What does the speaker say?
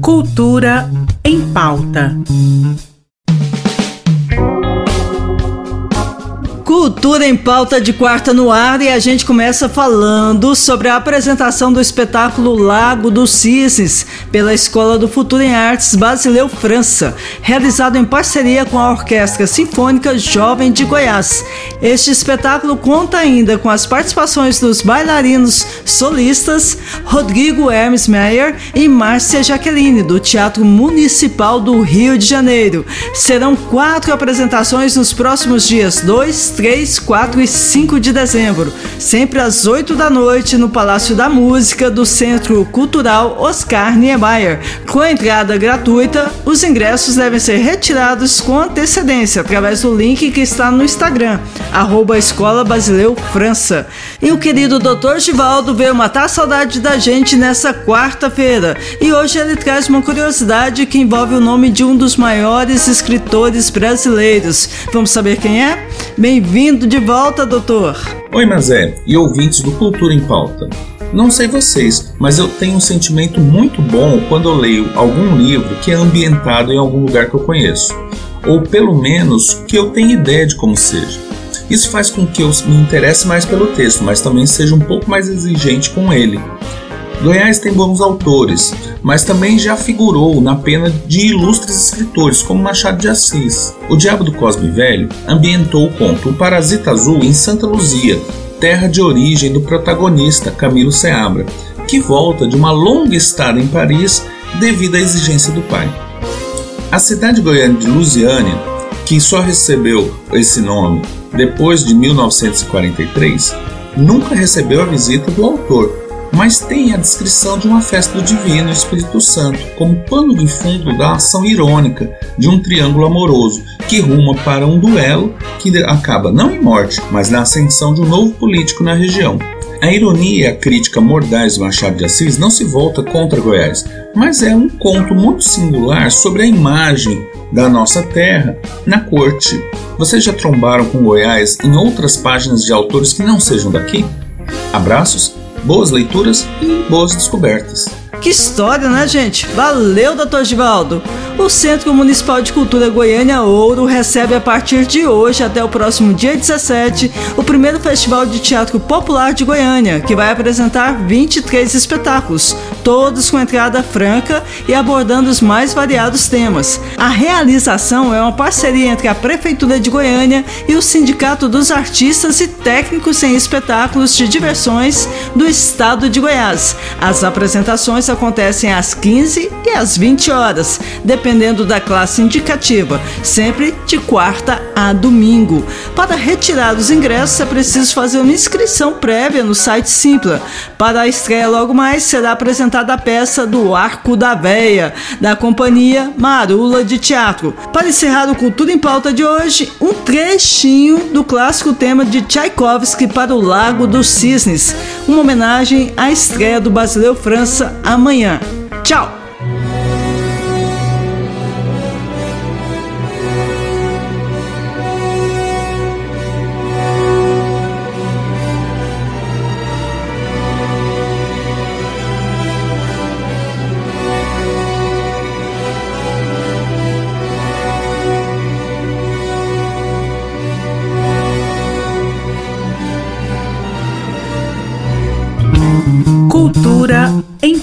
Cultura em pauta. Cultura em pauta de quarta no ar e a gente começa falando sobre a apresentação do espetáculo Lago dos Cisnes pela Escola do Futuro em Artes Basileu França, realizado em parceria com a Orquestra Sinfônica Jovem de Goiás. Este espetáculo conta ainda com as participações dos bailarinos solistas Rodrigo Hermes Meyer e Márcia Jaqueline, do Teatro Municipal do Rio de Janeiro. Serão quatro apresentações nos próximos dias 2, 3, 4 e 5 de dezembro, sempre às 8 da noite no Palácio da Música do Centro Cultural Oscar Niemeyer. Com entrada gratuita, os ingressos devem ser retirados com antecedência através do link que está no Instagram, arroba Escola Basileu França. E o querido Dr. Givaldo veio matar saudade da gente nessa quarta-feira. E hoje ele traz uma curiosidade que envolve o nome de um dos maiores escritores brasileiros. Vamos saber quem é? Bem-vindo de volta, doutor. Oi, Mazé, e ouvintes do Cultura em Pauta. Não sei vocês, mas eu tenho um sentimento muito bom quando eu leio algum livro que é ambientado em algum lugar que eu conheço, ou pelo menos que eu tenha ideia de como seja. Isso faz com que eu me interesse mais pelo texto, mas também seja um pouco mais exigente com ele. Goiás tem bons autores, mas também já figurou na pena de ilustres escritores como Machado de Assis. O Diabo do Cosme Velho ambientou o conto O Parasita Azul em Santa Luzia, terra de origem do protagonista Camilo Seabra, que volta de uma longa estada em Paris devido à exigência do pai. A cidade goiana de Lusiânia, que só recebeu esse nome depois de 1943, nunca recebeu a visita do autor, mas tem a descrição de uma festa do Divino Espírito Santo como pano de fundo da ação irônica de um triângulo amoroso que ruma para um duelo que acaba não em morte, mas na ascensão de um novo político na região. A ironia e a crítica mordaz do Machado de Assis não se volta contra Goiás, mas é um conto muito singular sobre a imagem da nossa terra na corte. Vocês já trombaram com Goiás em outras páginas de autores que não sejam daqui? Abraços boas leituras e boas descobertas. Que história, né, gente? Valeu, doutor Givaldo! O Centro Municipal de Cultura Goiânia Ouro recebe a partir de hoje até o próximo dia 17 o primeiro Festival de Teatro Popular de Goiânia, que vai apresentar 23 espetáculos, todos com entrada franca e abordando os mais variados temas. A realização é uma parceria entre a Prefeitura de Goiânia e o Sindicato dos Artistas e Técnicos em Espetáculos de Diversões do Estado de Goiás. As apresentações acontecem às 15 e às 20 horas, dependendo da classe indicativa, sempre de quarta a domingo. Para retirar os ingressos é preciso fazer uma inscrição prévia no site Simpla. Para a estreia logo mais será apresentada a peça do Arco da Véia, da companhia Marula de Teatro. Para encerrar o Cultura em Pauta de hoje, um trechinho do clássico tema de Tchaikovsky para o Lago dos Cisnes, uma homenagem à estreia do Brasileiro França amanhã. Tchau!